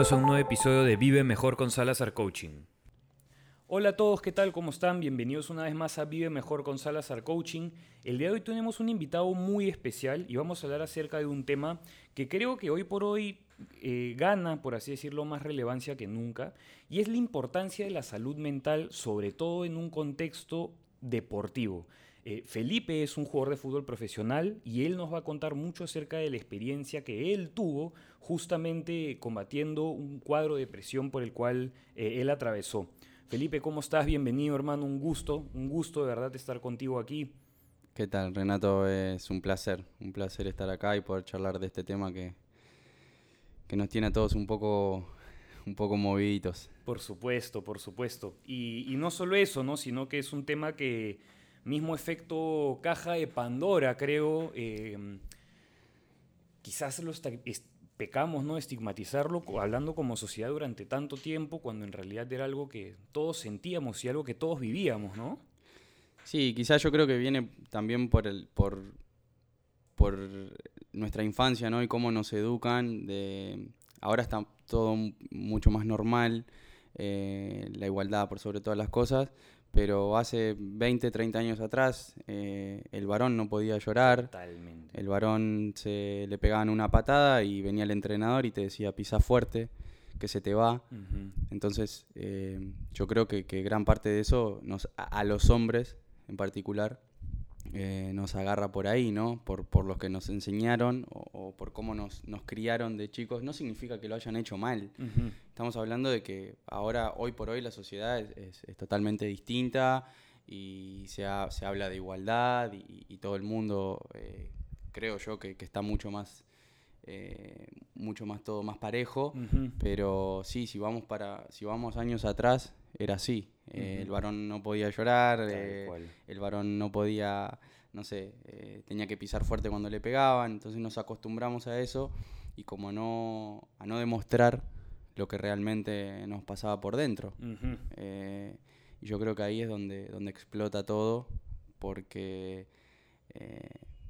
a un nuevo episodio de Vive Mejor con Salazar Coaching. Hola a todos, ¿qué tal? ¿Cómo están? Bienvenidos una vez más a Vive Mejor con Salazar Coaching. El día de hoy tenemos un invitado muy especial y vamos a hablar acerca de un tema que creo que hoy por hoy eh, gana, por así decirlo, más relevancia que nunca, y es la importancia de la salud mental, sobre todo en un contexto deportivo. Eh, Felipe es un jugador de fútbol profesional y él nos va a contar mucho acerca de la experiencia que él tuvo justamente combatiendo un cuadro de presión por el cual eh, él atravesó. Felipe, ¿cómo estás? Bienvenido, hermano. Un gusto, un gusto de verdad estar contigo aquí. ¿Qué tal, Renato? Es un placer, un placer estar acá y poder charlar de este tema que, que nos tiene a todos un poco, un poco moviditos. Por supuesto, por supuesto. Y, y no solo eso, ¿no? Sino que es un tema que mismo efecto caja de Pandora, creo. Eh, quizás lo pecamos, ¿no? Estigmatizarlo, hablando como sociedad durante tanto tiempo, cuando en realidad era algo que todos sentíamos y algo que todos vivíamos, ¿no? Sí, quizás yo creo que viene también por el, por, por nuestra infancia, ¿no? Y cómo nos educan. De, ahora está todo mucho más normal, eh, la igualdad por sobre todas las cosas, pero hace 20, 30 años atrás eh, el varón no podía llorar, Totalmente. el varón se le pegaban una patada y venía el entrenador y te decía pisa fuerte, que se te va. Entonces eh, yo creo que, gran parte de eso nos, a, los hombres en particular eh, nos agarra por ahí, ¿no? Por, por los que nos enseñaron o, por cómo nos, nos, criaron de chicos. No significa que lo hayan hecho mal. Estamos hablando de que ahora, hoy por hoy, la sociedad es, es, totalmente distinta y se, se, habla de igualdad y, todo el mundo, eh, creo yo, que, que, está mucho más... Eh, mucho más todo más parejo pero sí si vamos para si vamos años atrás era así eh, el varón no podía llorar, eh, el varón no podía, no sé, eh, tenía que pisar fuerte cuando le pegaban, entonces nos acostumbramos a eso y como no, a no demostrar lo que realmente nos pasaba por dentro. y yo creo que ahí es donde, donde explota todo, porque,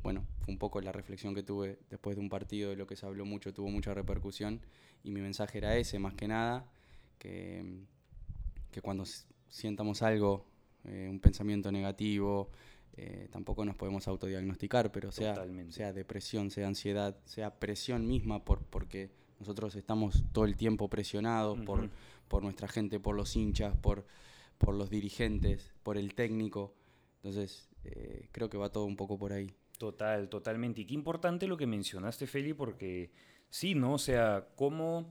bueno, fue un poco la reflexión que tuve después de un partido de lo que se habló mucho, tuvo mucha repercusión, y mi mensaje era ese, más que nada, que, que cuando sientamos algo, eh, un pensamiento negativo, eh, tampoco nos podemos autodiagnosticar, pero sea, sea depresión, sea ansiedad, sea presión misma, por, porque nosotros estamos todo el tiempo presionados por, por nuestra gente, por los hinchas, por, por los dirigentes, por el técnico. Entonces, eh, creo que va todo un poco por ahí. Total, totalmente. Y qué importante lo que mencionaste, Feli, porque sí, ¿no? O sea, cómo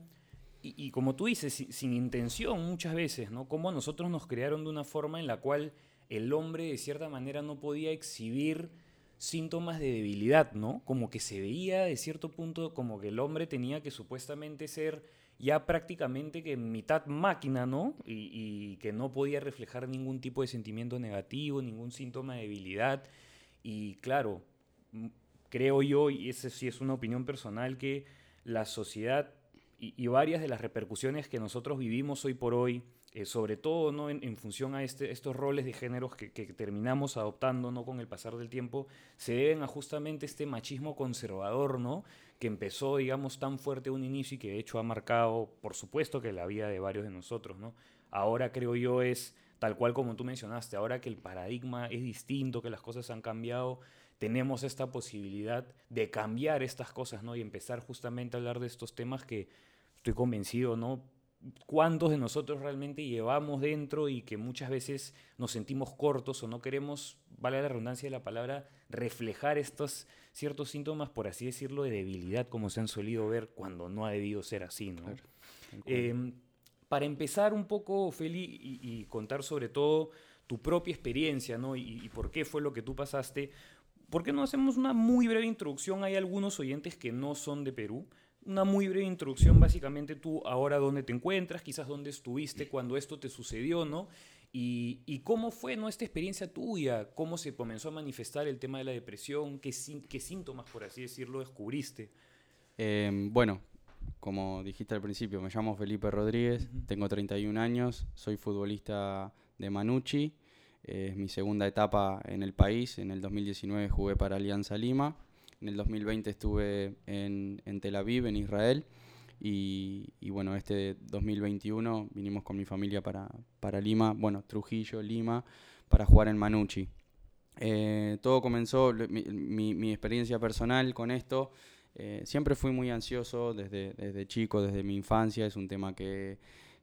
y, como tú dices, sin, intención muchas veces, ¿no? Cómo a nosotros nos crearon de una forma en la cual el hombre de cierta manera no podía exhibir síntomas de debilidad, ¿no? Como que se veía de cierto punto como que el hombre tenía que supuestamente ser ya prácticamente que mitad máquina, ¿no? Y, y, que no podía reflejar ningún tipo de sentimiento negativo, ningún síntoma de debilidad. Y claro, creo yo, y esa sí es una opinión personal, que la sociedad y, varias de las repercusiones que nosotros vivimos hoy por hoy, eh, sobre todo ¿no? en, función a este, estos roles de géneros que, terminamos adoptando ¿no? con el pasar del tiempo, se deben a justamente este machismo conservador, ¿no? que empezó, digamos, tan fuerte a un inicio y que de hecho ha marcado, por supuesto, que la vida de varios de nosotros. ¿no? Ahora creo yo es tal cual como tú mencionaste, ahora que el paradigma es distinto, que las cosas han cambiado, tenemos esta posibilidad de cambiar estas cosas, ¿no? Y empezar justamente a hablar de estos temas que estoy convencido, ¿no? ¿Cuántos de nosotros realmente llevamos dentro y que muchas veces nos sentimos cortos o no queremos, vale la redundancia de la palabra, reflejar estos ciertos síntomas, por así decirlo, de debilidad, como se han solido ver cuando no ha debido ser así, ¿no? Em, para empezar un poco, Feli, y, contar sobre todo tu propia experiencia, ¿no? Y, y, por qué fue lo que tú pasaste. ¿Por qué no hacemos una muy breve introducción? Hay algunos oyentes que no son de Perú una muy breve introducción, básicamente tú ahora dónde te encuentras, quizás dónde estuviste cuando esto te sucedió, ¿no? Y, cómo fue ¿no? esta experiencia tuya, cómo se comenzó a manifestar el tema de la depresión, qué, qué síntomas, por así decirlo, descubriste. Em, bueno, como dijiste al principio, me llamo Felipe Rodríguez, tengo 31 años, soy futbolista de Manucci, es mi segunda etapa en el país, en el 2019 jugué para Alianza Lima en el 2020 estuve en, Tel Aviv, en Israel, Y, bueno, este 2021 vinimos con mi familia para, para Lima, bueno, Trujillo, Lima, para jugar en Manucci. Eh, todo comenzó, mi, mi, experiencia personal con esto, eh, siempre fui muy ansioso desde, desde chico, desde mi infancia, es un tema que,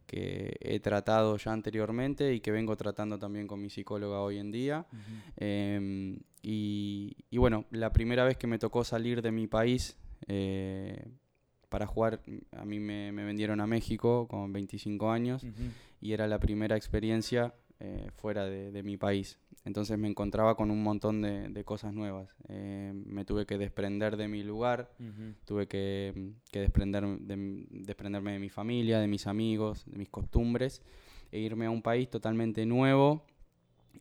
que he tratado ya anteriormente y que vengo tratando también con mi psicóloga hoy en día. Em, y, y, bueno, la primera vez que me tocó salir de mi país eh, para jugar, a mí me, me, vendieron a México con 25 años y era la primera experiencia fuera de, de, mi país. Entonces me encontraba con un montón de, cosas nuevas. Eh, me tuve que desprender de mi lugar, tuve que, desprender desprenderme de mi familia, de mis amigos, de mis costumbres, e irme a un país totalmente nuevo,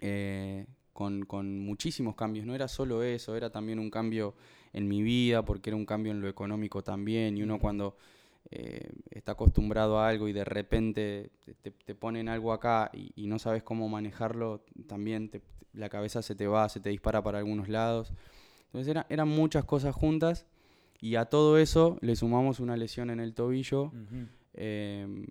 eh, con, con, muchísimos cambios. No era solo eso, era también un cambio en mi vida, porque era un cambio en lo económico también. Y uno cuando eh, está acostumbrado a algo y de repente te, ponen algo acá y, no sabes cómo manejarlo, también la cabeza se te va, se te dispara para algunos lados. Entonces eran muchas cosas juntas y a todo eso le sumamos una lesión en el tobillo em,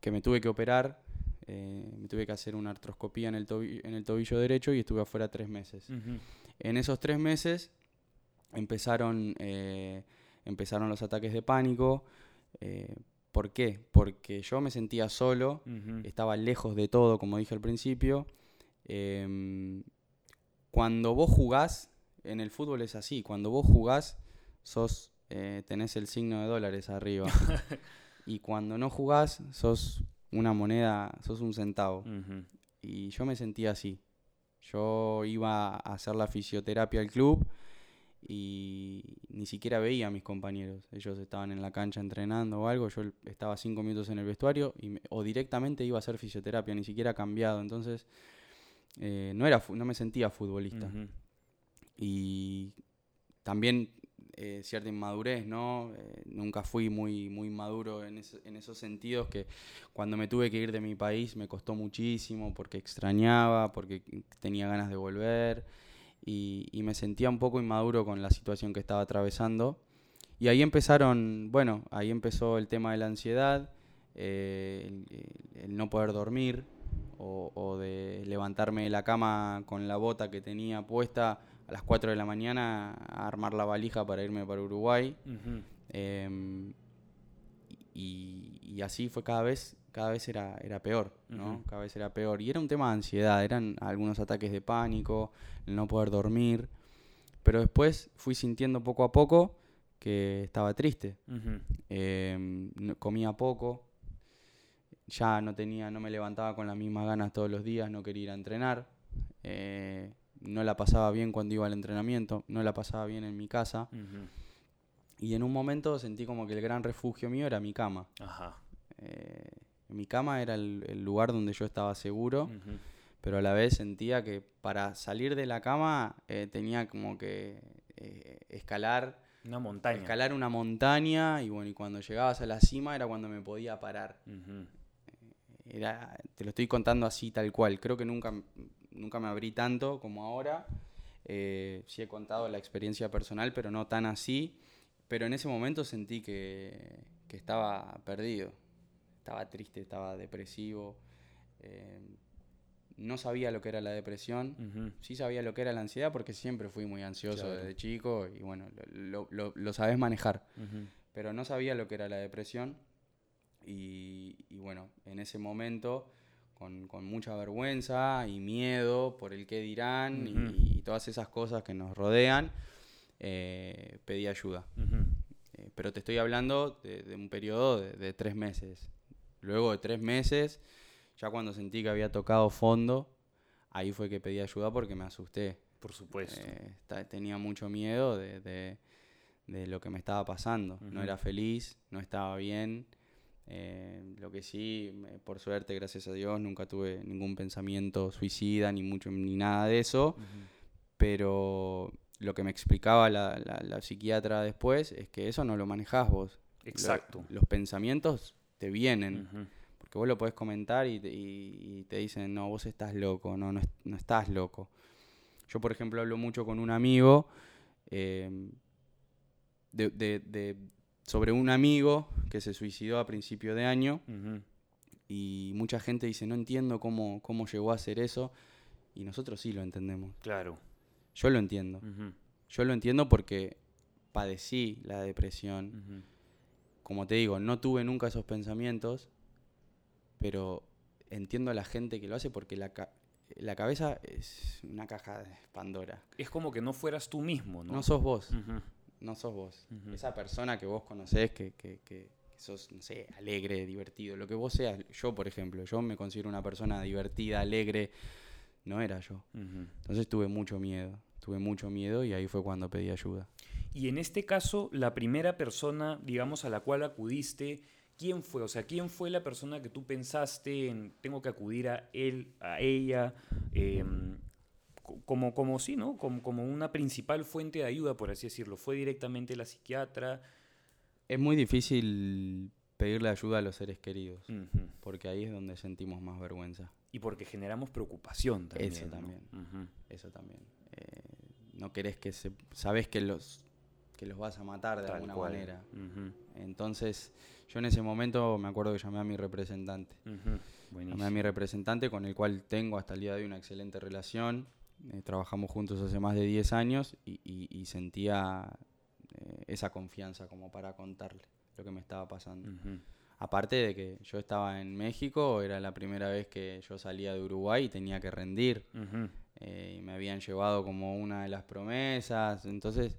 que me tuve que operar. Eh, me tuve que hacer una artroscopía en el, en el tobillo derecho y estuve afuera tres meses. En esos tres meses empezaron eh, empezaron los ataques de pánico. Eh, ¿Por qué? Porque yo me sentía solo, estaba lejos de todo, como dije al principio. Em, cuando vos jugás, en el fútbol es así, cuando vos jugás, sos, eh, tenés el signo de dólares arriba. y cuando no jugás, sos una moneda, sos un centavo. Y yo me sentía así. Yo iba a hacer la fisioterapia al club y ni siquiera veía a mis compañeros. Ellos estaban en la cancha entrenando o algo, yo estaba cinco minutos en el vestuario y o directamente iba a hacer fisioterapia, ni siquiera cambiado. Entonces eh, no, era, no me sentía futbolista. Y también eh, cierta inmadurez, ¿no? Eh, nunca fui muy, muy maduro en, en, esos sentidos que cuando me tuve que ir de mi país me costó muchísimo porque extrañaba, porque tenía ganas de volver y, me sentía un poco inmaduro con la situación que estaba atravesando. Y ahí empezaron, bueno, ahí empezó el tema de la ansiedad, eh, el, no poder dormir o, de levantarme de la cama con la bota que tenía puesta a las 4 de la mañana a armar la valija para irme para Uruguay. Em, y, y, así fue cada vez cada vez era, era peor, ¿no? Cada vez era peor. Y era un tema de ansiedad, eran algunos ataques de pánico, el no poder dormir. Pero después fui sintiendo poco a poco que estaba triste. Em, comía poco, ya no tenía, no me levantaba con las mismas ganas todos los días, no quería ir a entrenar. Eh, no la pasaba bien cuando iba al entrenamiento, no la pasaba bien en mi casa. Y en un momento sentí como que el gran refugio mío era mi cama. Ajá. Eh, mi cama era el, lugar donde yo estaba seguro, pero a la vez sentía que para salir de la cama eh, tenía como que eh, escalar una montaña. Escalar una montaña y bueno, y cuando llegabas a la cima era cuando me podía parar. Era, te lo estoy contando así tal cual. Creo que nunca, nunca me abrí tanto como ahora. Eh, sí he contado la experiencia personal, pero no tan así. Pero en ese momento sentí que, que estaba perdido estaba triste, estaba depresivo. Eh, no sabía lo que era la depresión, sí sabía lo que era la ansiedad porque siempre fui muy ansioso desde chico y bueno, lo, lo, sabes manejar, pero no sabía lo que era la depresión y, bueno, en ese momento, con, mucha vergüenza y miedo por el qué dirán y, todas esas cosas que nos rodean, eh, pedí ayuda. Eh, pero te estoy hablando de, un periodo de tres meses. Luego de tres meses, ya cuando sentí que había tocado fondo, ahí fue que pedí ayuda porque me asusté. Por supuesto. Eh, tenía mucho miedo de, lo que me estaba pasando. No era feliz, no estaba bien. Eh, lo que sí, por suerte, gracias a Dios, nunca tuve ningún pensamiento suicida, ni mucho, ni nada de eso. Pero lo que me explicaba la, psiquiatra después es que eso no lo manejás vos. Exacto. los pensamientos te vienen. Porque vos lo podés comentar y te, dicen, no, vos estás loco, no, no, estás loco. Yo, por ejemplo, hablo mucho con un amigo eh, de, sobre un amigo que se suicidó a principio de año y mucha gente dice, no entiendo cómo, cómo llegó a hacer eso y nosotros sí lo entendemos. Claro. Yo lo entiendo. Yo lo entiendo porque padecí la depresión. Como te digo, no tuve nunca esos pensamientos, pero entiendo a la gente que lo hace porque la, la cabeza es una caja de Pandora. Es como que no fueras tú mismo, ¿no? No sos vos no sos vos. Esa persona que vos conocés, que, que, que, sos, no sé, alegre, divertido, lo que vos seas. Yo, por ejemplo, yo me considero una persona divertida, alegre. No era yo. Entonces tuve mucho miedo. Tuve mucho miedo y ahí fue cuando pedí ayuda. Y en este caso, la primera persona, digamos, a la cual acudiste, ¿quién fue? O sea, ¿quién fue la persona que tú pensaste en tengo que acudir a él, a ella? Em, como, como sí, ¿no? Como, como una principal fuente de ayuda, por así decirlo. Fue directamente la psiquiatra. Es muy difícil pedirle ayuda a los seres queridos, porque ahí es donde sentimos más vergüenza. Y porque generamos preocupación también. Eso también. Eso también. No querés que se... Sabes que los, que los vas a matar de alguna manera. Entonces, yo en ese momento me acuerdo que llamé a mi representante. Llamé a mi representante con el cual tengo hasta el día de hoy una excelente relación. Eh, trabajamos juntos hace más de 10 años y, sentía eh, esa confianza como para contarle lo que me estaba pasando. Aparte de que yo estaba en México, era la primera vez que yo salía de Uruguay y tenía que rendir. Eh, y me habían llevado como una de las promesas. Entonces,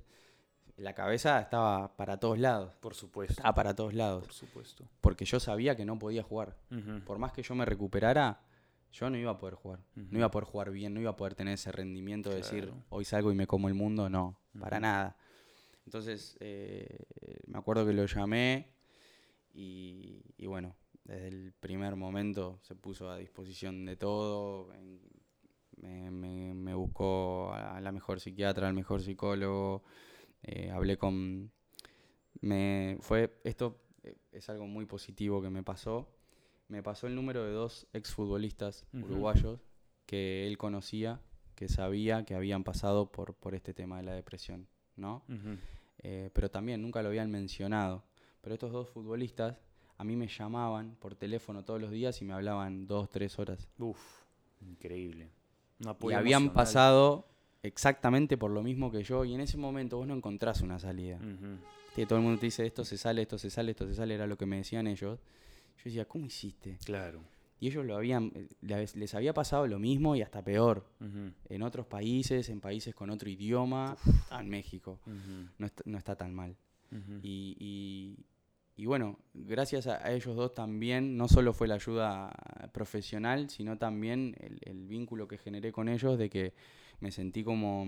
la cabeza estaba para todos lados. Por supuesto. Estaba para todos lados. Por supuesto. Porque yo sabía que no podía jugar. Por más que yo me recuperara, yo no iba a poder jugar. No iba a poder jugar bien, no iba a poder tener ese rendimiento de decir, hoy salgo y me como el mundo. No, para nada. Entonces, eh, me acuerdo que lo llamé y, bueno, desde el primer momento se puso a disposición de todo. Me, buscó a la mejor psiquiatra, al mejor psicólogo. Eh, hablé con... Me, fue, esto es algo muy positivo que me pasó me pasó el número de dos exfutbolistas uruguayos que él conocía, que sabía que habían pasado por, por este tema de la depresión, ¿no? Eh, pero también nunca lo habían mencionado. Pero estos dos futbolistas a mí me llamaban por teléfono todos los días y me hablaban dos, tres horas. Uf, increíble. y habían pasado exactamente por lo mismo que yo y en ese momento vos no encontrás una salida. todo el mundo te dice esto se sale, esto se sale, esto se sale, era lo que me decían ellos. Yo decía, ¿cómo hiciste? Claro. Y ellos lo habían, eh, les había pasado lo mismo y hasta peor. En otros países, en países con otro idioma, en México. no, está, tan mal. y, bueno, gracias a, ellos dos también, no solo fue la ayuda profesional, sino también el, vínculo que generé con ellos de que me sentí como,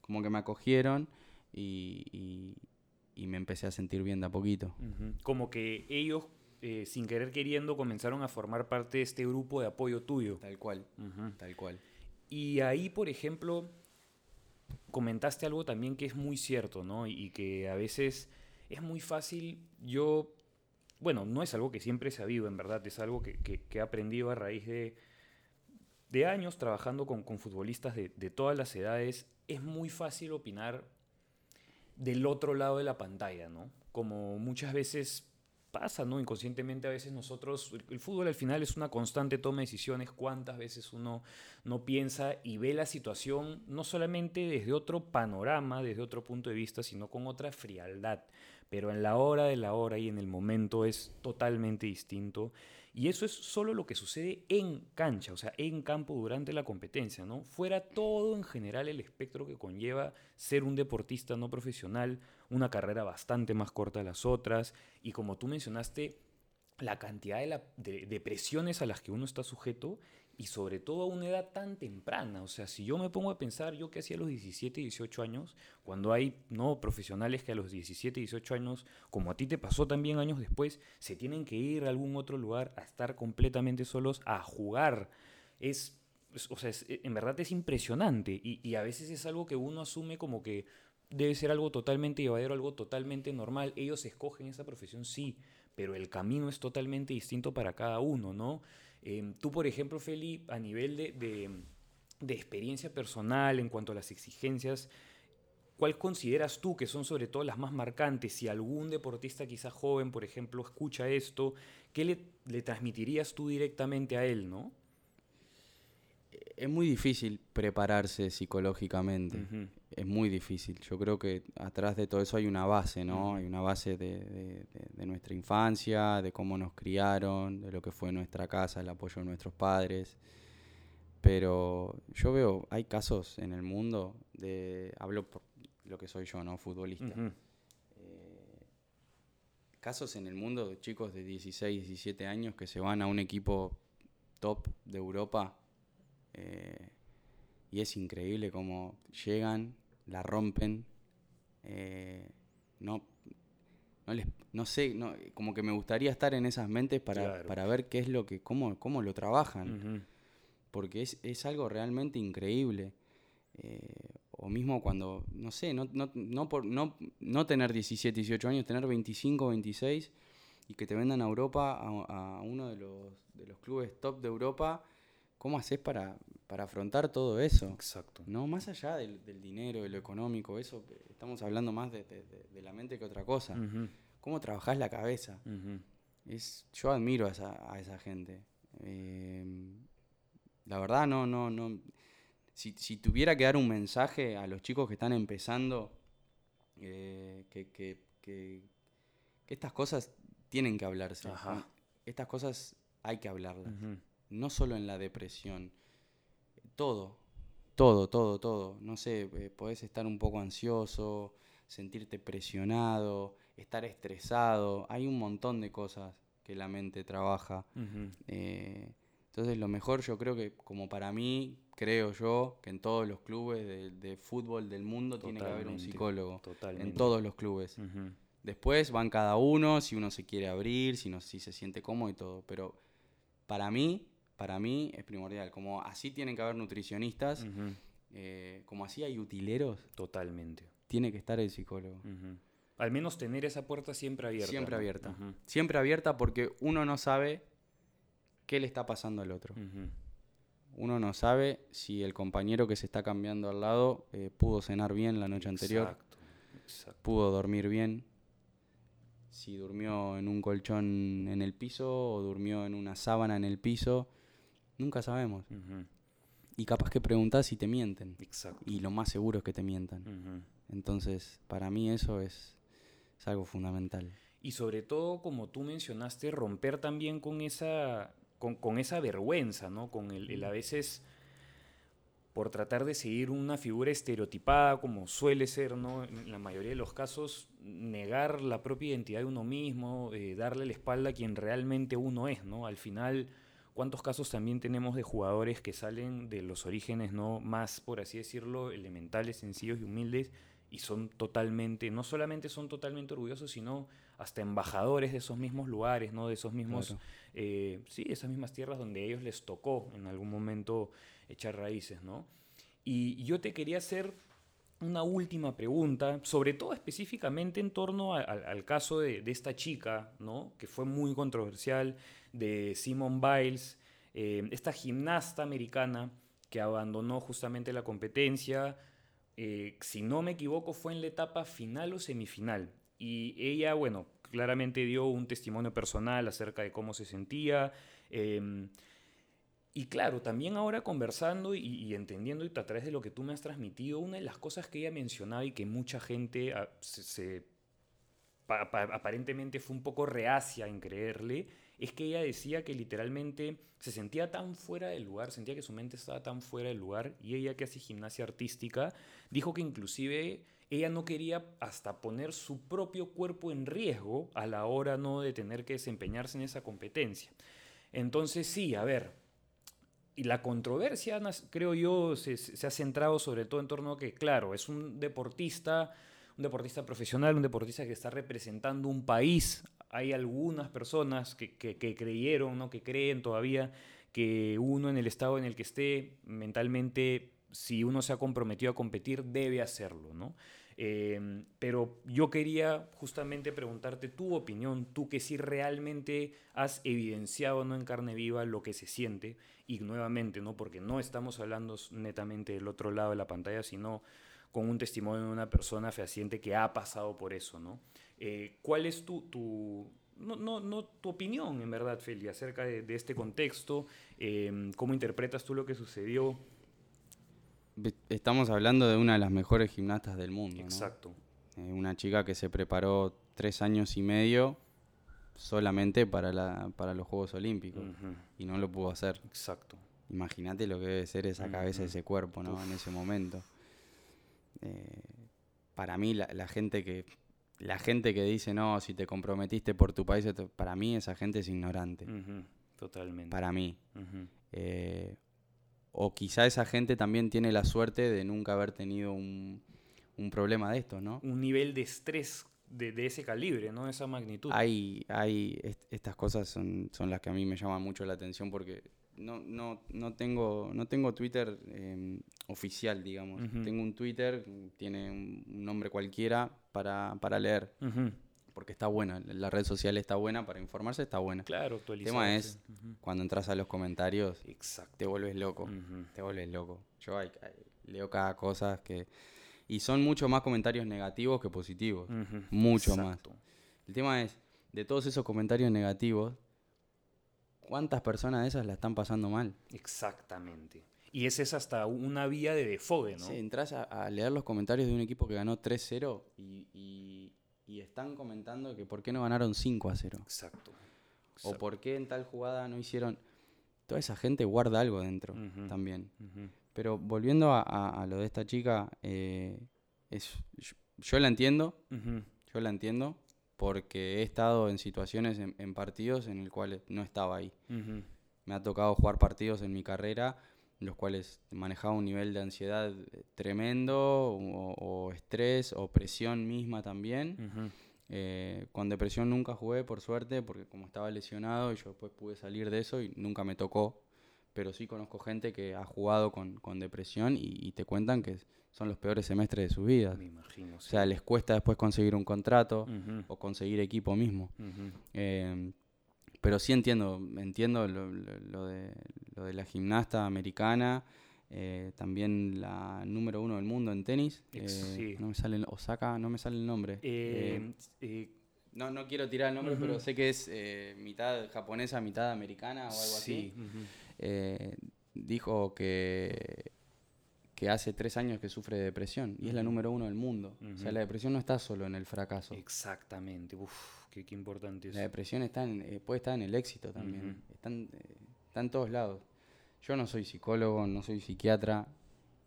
como que me acogieron y, y me empecé a sentir bien de a poquito. Como que ellos eh, sin querer queriendo, comenzaron a formar parte de este grupo de apoyo tuyo. Tal cual, tal cual. Y ahí, por ejemplo, comentaste algo también que es muy cierto, ¿no? Y, que a veces es muy fácil, yo, bueno, no es algo que siempre ha visto, en verdad, es algo que, he aprendido a raíz de, de años trabajando con, futbolistas de, de todas las edades, es muy fácil opinar del otro lado de la pantalla, ¿no? Como muchas veces pasa, ¿no? Inconscientemente a veces nosotros, el, fútbol al final es una constante toma de decisiones, cuántas veces uno no piensa y ve la situación no solamente desde otro panorama, desde otro punto de vista, sino con otra frialdad. Pero en la hora de la hora y en el momento es totalmente distinto. Y eso es solo lo que sucede en cancha, o sea, en campo durante la competencia, ¿no? Fuera todo en general el espectro que conlleva ser un deportista no profesional, una carrera bastante más corta de las otras, y como tú mencionaste, la cantidad de, presiones a las que uno está sujeto y sobre todo a una edad tan temprana. O sea, si yo me pongo a pensar, yo que hacía a los 17, 18 años, cuando hay no profesionales que a los 17, 18 años, como a ti te pasó también años después, se tienen que ir a algún otro lugar a estar completamente solos, a jugar. Es, o sea, en verdad es impresionante y, y a veces es algo que uno asume como que debe ser algo totalmente llevadero, algo totalmente normal. Ellos escogen esa profesión, sí, pero el camino es totalmente distinto para cada uno, ¿no? Em, tú, por ejemplo, Feli, a nivel de, de, experiencia personal en cuanto a las exigencias, ¿cuál consideras tú que son sobre todo las más marcantes? Si algún deportista quizás joven, por ejemplo, escucha esto, ¿qué le, le transmitirías tú directamente a él, no? Es muy difícil prepararse psicológicamente. Es muy difícil. Yo creo que atrás de todo eso hay una base, ¿no? Hay una base de, nuestra infancia, de cómo nos criaron, de lo que fue nuestra casa, el apoyo de nuestros padres. Pero yo veo, hay casos en el mundo de. Hablo por lo que soy yo, ¿no? Futbolista. Eh, casos en el mundo de chicos de 16, 17 años que se van a un equipo top de Europa eh, y es increíble cómo llegan, la rompen. Eh, no, no, les, no sé, no, como que me gustaría estar en esas mentes para, para ver qué es lo que, cómo, cómo lo trabajan. Porque es, es, algo realmente increíble. Eh, o mismo cuando, no sé, no, no, no, por, no, no tener 17, 18 años, tener 25, 26 y que te vendan a Europa, a, a uno de los, de los clubes top de Europa ¿Cómo haces para, para afrontar todo eso? Exacto. No, más allá del, dinero, de lo económico, eso estamos hablando más de, la mente que otra cosa. ¿Cómo trabajás la cabeza? es, yo admiro a esa, a esa gente. Em, la verdad, no, no, no. Si, si, tuviera que dar un mensaje a los chicos que están empezando, eh, que, que, que, estas cosas tienen que hablarse. Estas cosas hay que hablarlas no solo en la depresión, todo, todo, todo, todo. No sé, eh, podés estar un poco ansioso, sentirte presionado, estar estresado. Hay un montón de cosas que la mente trabaja. Eh, entonces lo mejor yo creo que como para mí, creo yo, que en todos los clubes de, fútbol del mundo tiene que haber un psicólogo. En todos los clubes. Después van cada uno, si uno se quiere abrir, si, no, si se siente cómodo y todo. Pero para mí, para mí es primordial. Como así tienen que haber nutricionistas, eh, como así hay utileros. Totalmente. Tiene que estar el psicólogo. Al menos tener esa puerta siempre abierta. Siempre abierta. Siempre abierta porque uno no sabe qué le está pasando al otro. Uno no sabe si el compañero que se está cambiando al lado eh, pudo cenar bien la noche anterior, exacto. pudo dormir bien, si durmió en un colchón en el piso o durmió en una sábana en el piso Nunca sabemos. Y capaz que preguntas y te mienten. Exacto. Y lo más seguro es que te mientan. Entonces, para mí eso es, algo fundamental. Y sobre todo, como tú mencionaste, romper también con esa, con, esa vergüenza, ¿no? Con el, a veces por tratar de seguir una figura estereotipada como suele ser, ¿no? En la mayoría de los casos, negar la propia identidad de uno mismo, eh, darle la espalda a quien realmente uno es, ¿no? Al final ¿Cuántos casos también tenemos de jugadores que salen de los orígenes no más, por así decirlo, elementales, sencillos y humildes y son totalmente, no solamente son totalmente orgullosos, sino hasta embajadores de esos mismos lugares, ¿no? De esos mismos, eh, sí, esas mismas tierras donde a ellos les tocó en algún momento echar raíces, ¿no? Y yo te quería hacer una última pregunta, sobre todo específicamente en torno al caso de, esta chica, ¿no? Que fue muy controversial de Simone Biles, eh, esta gimnasta americana que abandonó justamente la competencia, eh, si no me equivoco fue en la etapa final o semifinal. Y ella, bueno, claramente dio un testimonio personal acerca de cómo se sentía. Em, y claro, también ahora conversando y, entendiendo y a través de lo que tú me has transmitido, una de las cosas que ella mencionaba y que mucha gente ah, se, aparentemente fue un poco reacia en creerle, es que ella decía que literalmente se sentía tan fuera del lugar, sentía que su mente estaba tan fuera del lugar, y ella que hace gimnasia artística, dijo que inclusive ella no quería hasta poner su propio cuerpo en riesgo a la hora no de tener que desempeñarse en esa competencia. Entonces sí, a ver, y la controversia, creo yo, se, ha centrado sobre todo en torno a que, claro, es un deportista, un deportista profesional, un deportista que está representando un país hay algunas personas que, creyeron, ¿no? que creen todavía que uno en el estado en el que esté mentalmente, si uno se ha comprometido a competir, debe hacerlo. ¿no? Eh, pero yo quería justamente preguntarte tu opinión, tú que sí realmente has evidenciado ¿no? en carne viva lo que se siente, y nuevamente, ¿no? porque no estamos hablando netamente del otro lado de la pantalla, sino con un testimonio de una persona fehaciente que ha pasado por eso, ¿no? Eh, ¿Cuál es tu, tu no, no, no, tu opinión, en verdad, Feli, acerca de, este contexto? Em, ¿Cómo interpretas tú lo que sucedió? Estamos hablando de una de las mejores gimnastas del mundo. Exacto. Eh, una chica que se preparó tres años y medio solamente para, la, para los Juegos Olímpicos y no lo pudo hacer. Exacto. Imagínate lo que debe ser esa cabeza, ese cuerpo, ¿no? En ese momento. Eh, para mí, la, gente que la gente que dice, no, si te comprometiste por tu país, para mí esa gente es ignorante. Totalmente. Para mí. Eh, o quizá esa gente también tiene la suerte de nunca haber tenido un, un problema de estos, ¿no? Un nivel de estrés de, de, ese calibre, ¿no? De esa magnitud. Hay, hay estas cosas son, son las que a mí me llaman mucho la atención porque no, no, no, tengo, no tengo Twitter em, oficial, digamos. Tengo un Twitter, tiene un nombre cualquiera para, para leer. Porque está buena, la red social está buena, para informarse está buena. Claro, El tema es, cuando entras a los comentarios, te vuelves loco. Te vuelves loco. Yo leo cada cosa que... Y son mucho más comentarios negativos que positivos. Mucho más. El tema es, de todos esos comentarios negativos, ¿cuántas personas de esas la están pasando mal? Exactamente. Y ese es hasta una vía de defogue, ¿no? Sí, entras a, leer los comentarios de un equipo que ganó 3-0 y, están comentando que por qué no ganaron 5 0. Exacto. O por qué en tal jugada no hicieron. Toda esa gente guarda algo dentro también. Pero volviendo a, lo de esta chica, eh, es, yo, la entiendo, yo la entiendo, porque he estado en situaciones, en, partidos en el cuales no estaba ahí. Me ha tocado jugar partidos en mi carrera los cuales manejaba un nivel de ansiedad eh, tremendo, o, estrés, o presión misma también. Eh, con depresión nunca jugué, por suerte, porque como estaba lesionado, y yo después pude salir de eso y nunca me tocó pero sí conozco gente que ha jugado con, depresión y, te cuentan que son los peores semestres de su vida. Me imagino. O sea, les cuesta después conseguir un contrato o conseguir equipo mismo. Eh, pero sí entiendo, entiendo lo, de, la gimnasta americana, eh, también la número uno del mundo en tenis. Eh, no me sale Osaka, no me sale el nombre. no, no quiero tirar el nombre, pero sé que es mitad japonesa, mitad americana o algo así. Eh, dijo que, que hace tres años que sufre de depresión y es la número uno del mundo. O sea, la depresión no está solo en el fracaso. Exactamente, Uf, qué, importante es. La depresión está eh, puede estar en el éxito también, están, eh, está en todos lados. Yo no soy psicólogo, no soy psiquiatra,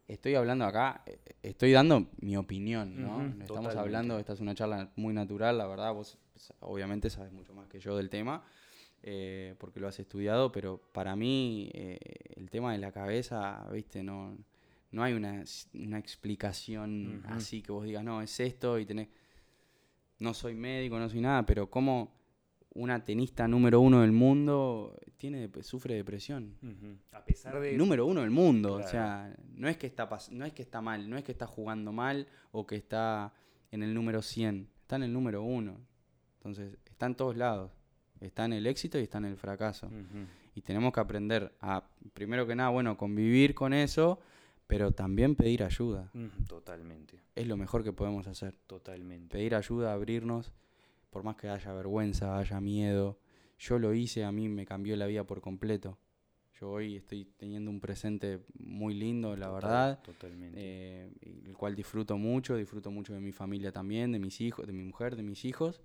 estoy hablando acá, estoy dando mi opinión, ¿no? Estamos hablando, esta es una charla muy natural, la verdad, vos obviamente sabes mucho más que yo del tema. Eh, porque lo has estudiado, pero para mí eh, el tema de la cabeza, viste, no, no hay una, explicación así que vos digas, no, es esto y tenés... No soy médico, no soy nada, pero como una tenista número uno del mundo tiene sufre depresión. A pesar de... Número uno del mundo, o sea, no es, que está no es que está mal, no es que está jugando mal o que está en el número 100, está en el número uno. Entonces, está en todos lados. Está en el éxito y está en el fracaso. Y tenemos que aprender a, primero que nada, bueno, convivir con eso, pero también pedir ayuda. Totalmente. Es lo mejor que podemos hacer. Totalmente. Pedir ayuda, abrirnos, por más que haya vergüenza, haya miedo. Yo lo hice, a mí me cambió la vida por completo. Yo hoy estoy teniendo un presente muy lindo, la verdad. Totalmente. Eh, el cual disfruto mucho, disfruto mucho de mi familia también, de mis hijos, de mi mujer, de mis hijos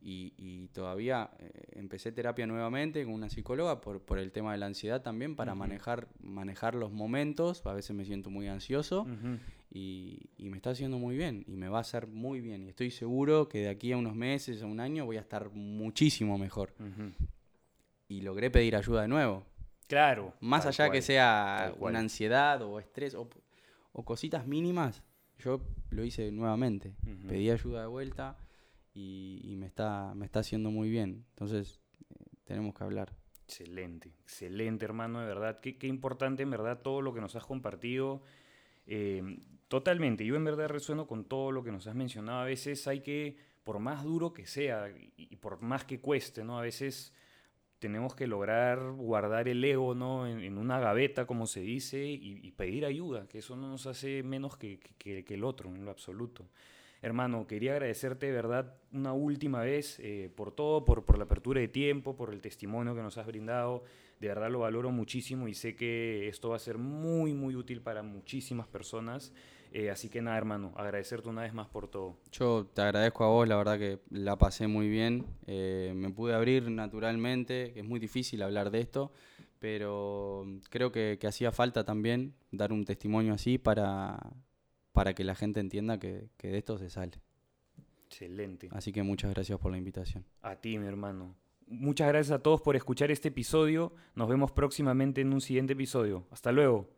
y, todavía eh, empecé terapia nuevamente con una psicóloga por, por, el tema de la ansiedad también, para manejar, manejar los momentos. A veces me siento muy ansioso y, y, me está haciendo muy bien y me va a hacer muy bien. Y estoy seguro que de aquí a unos meses, a un año, voy a estar muchísimo mejor. Y logré pedir ayuda de nuevo. Claro. Más allá que sea una ansiedad o estrés o, o, cositas mínimas, yo lo hice nuevamente. Pedí ayuda de vuelta y, me, está, me está haciendo muy bien. Entonces, tenemos que hablar. Excelente, excelente hermano, de verdad. Qué, qué importante en verdad todo lo que nos has compartido. Eh, totalmente, yo en verdad resueno con todo lo que nos has mencionado. A veces hay que, por más duro que sea y, por más que cueste, ¿no? A veces tenemos que lograr guardar el ego ¿no? en, una gaveta, como se dice, y, pedir ayuda, que eso no nos hace menos que, que, el otro, en lo absoluto. Hermano, quería agradecerte de verdad una última vez eh, por todo, por, la apertura de tiempo, por el testimonio que nos has brindado. De verdad lo valoro muchísimo y sé que esto va a ser muy, muy útil para muchísimas personas. Eh, así que nada, hermano, agradecerte una vez más por todo. Yo te agradezco a vos, la verdad que la pasé muy bien. Eh, me pude abrir naturalmente, es muy difícil hablar de esto, pero creo que, hacía falta también dar un testimonio así para, para que la gente entienda que, que de esto se sale. Excelente. Así que muchas gracias por la invitación. A ti, mi hermano. Muchas gracias a todos por escuchar este episodio. Nos vemos próximamente en un siguiente episodio. Hasta luego.